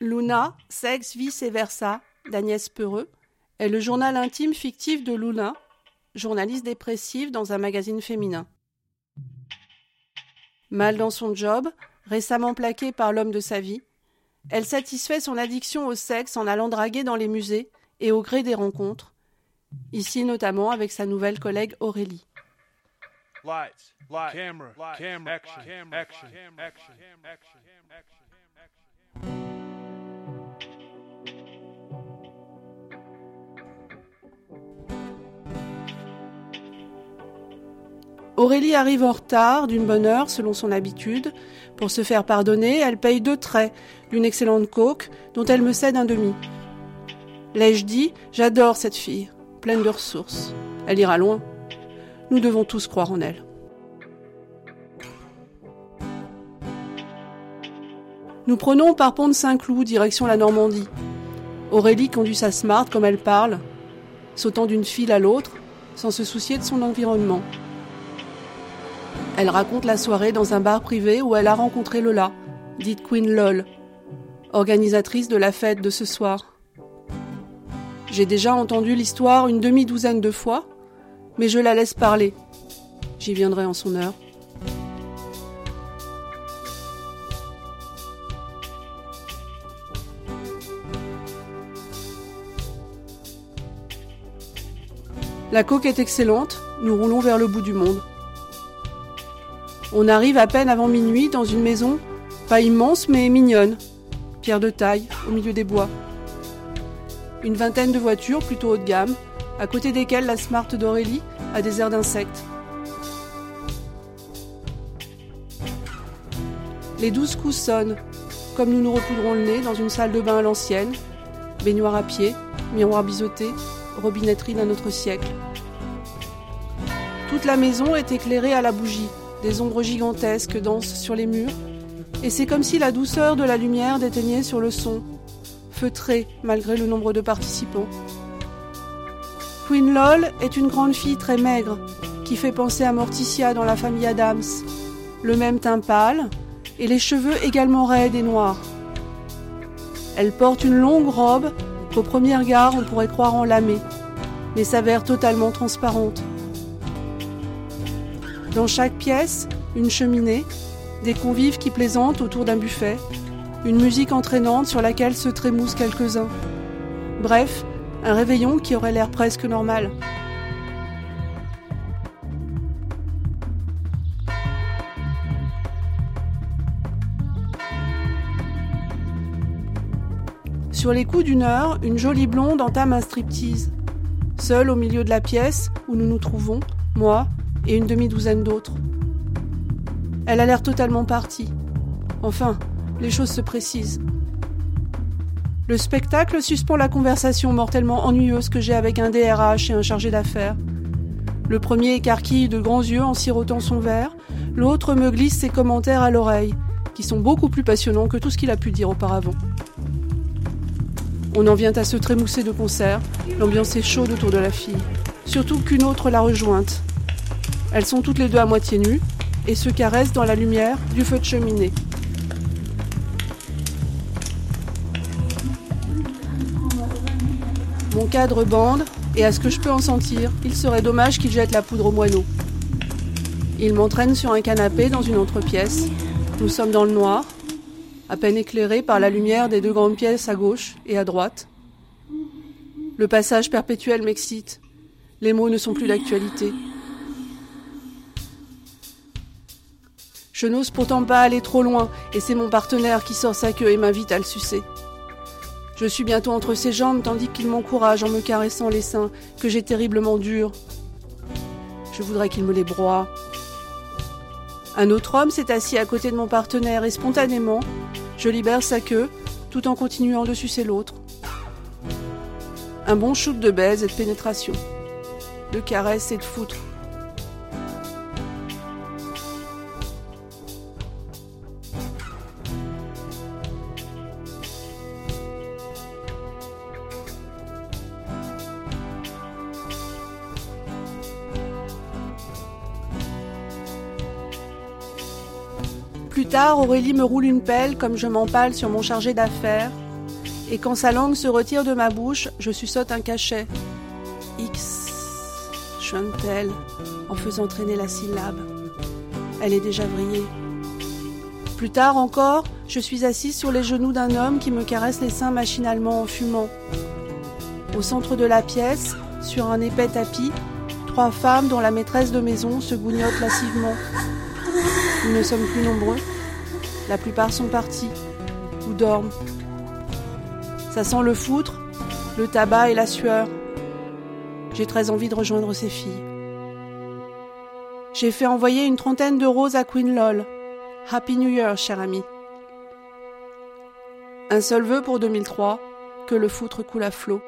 Luna, Sexe, Vice et Versa, d'Agnès Peureux, est le journal intime fictif de Luna, journaliste dépressive dans un magazine féminin. Mal dans son job, récemment plaquée par l'homme de sa vie, elle satisfait son addiction au sexe en allant draguer dans les musées et au gré des rencontres, ici notamment avec sa nouvelle collègue Aurélie. Aurélie arrive en retard d'une bonne heure selon son habitude. Pour se faire pardonner, elle paye deux traits d'une excellente coke dont elle me cède un demi. L'ai-je dit? J'adore cette fille, pleine de ressources. Elle ira loin. Nous devons tous croire en elle. Nous prenons par pont de Saint-Cloud, direction la Normandie. Aurélie conduit sa smart comme elle parle, sautant d'une file à l'autre, sans se soucier de son environnement. Elle raconte la soirée dans un bar privé où elle a rencontré Lola, dite Queen Lol, organisatrice de la fête de ce soir. J'ai déjà entendu l'histoire une demi-douzaine de fois, mais je la laisse parler. J'y viendrai en son heure. La coque est excellente, nous roulons vers le bout du monde. On arrive à peine avant minuit dans une maison, pas immense mais mignonne, pierre de taille, au milieu des bois. Une vingtaine de voitures plutôt haut de gamme, à côté desquelles la Smart d'Aurélie a des airs d'insectes. Les douze coups sonnent, comme nous nous repoudrons le nez dans une salle de bain à l'ancienne, baignoire à pied, miroir biseauté, robinetterie d'un autre siècle. Toute la maison est éclairée à la bougie, des ombres gigantesques dansent sur les murs, et c'est comme si la douceur de la lumière déteignait sur le son, feutré malgré le nombre de participants. Queen Lol est une grande fille très maigre, qui fait penser à Morticia dans la famille Adams, le même teint pâle, et les cheveux également raides et noirs. Elle porte une longue robe qu'au premier regard on pourrait croire en lamée, mais s'avère totalement transparente. Dans chaque pièce, une cheminée, des convives qui plaisantent autour d'un buffet, une musique entraînante sur laquelle se trémoussent quelques-uns. Bref, un réveillon qui aurait l'air presque normal. Sur les coups d'une heure, une jolie blonde entame un striptease. Seule au milieu de la pièce où nous nous trouvons, moi, et une demi-douzaine d'autres. Elle a l'air totalement partie. Enfin, les choses se précisent. Le spectacle suspend la conversation mortellement ennuyeuse que j'ai avec un DRH et un chargé d'affaires. Le premier écarquille de grands yeux en sirotant son verre, l'autre me glisse ses commentaires à l'oreille, qui sont beaucoup plus passionnants que tout ce qu'il a pu dire auparavant. On en vient à se trémousser de concert, l'ambiance est chaude autour de la fille, surtout qu'une autre l'a rejointe, elles sont toutes les deux à moitié nues et se caressent dans la lumière du feu de cheminée. Mon cadre bande, et à ce que je peux en sentir, il serait dommage qu'il jette la poudre au moineau. Il m'entraîne sur un canapé dans une autre pièce. Nous sommes dans le noir, à peine éclairés par la lumière des deux grandes pièces à gauche et à droite. Le passage perpétuel m'excite. Les mots ne sont plus d'actualité. Je n'ose pourtant pas aller trop loin, et c'est mon partenaire qui sort sa queue et m'invite à le sucer. Je suis bientôt entre ses jambes tandis qu'il m'encourage en me caressant les seins que j'ai terriblement durs. Je voudrais qu'il me les broie. Un autre homme s'est assis à côté de mon partenaire et spontanément, je libère sa queue tout en continuant de sucer l'autre. Un bon shoot de baise et de pénétration, de caresse et de foutre. Plus tard, Aurélie me roule une pelle comme je m'empale sur mon chargé d'affaires, Et quand sa langue se retire de ma bouche, je suçote un cachet. X. chante-t-elle en faisant traîner la syllabe. Elle est déjà vrillée. Plus tard encore, je suis assise sur les genoux d'un homme qui me caresse les seins machinalement en fumant. Au centre de la pièce, sur un épais tapis, trois femmes dont la maîtresse de maison se gougnotent lascivement. Nous ne sommes plus nombreux. La plupart sont partis ou dorment. Ça sent le foutre, le tabac et la sueur. J'ai très envie de rejoindre ces filles. J'ai fait envoyer une trentaine de roses à Queen Lol. Happy New Year, cher ami. Un seul vœu pour 2003, que le foutre coule à flot.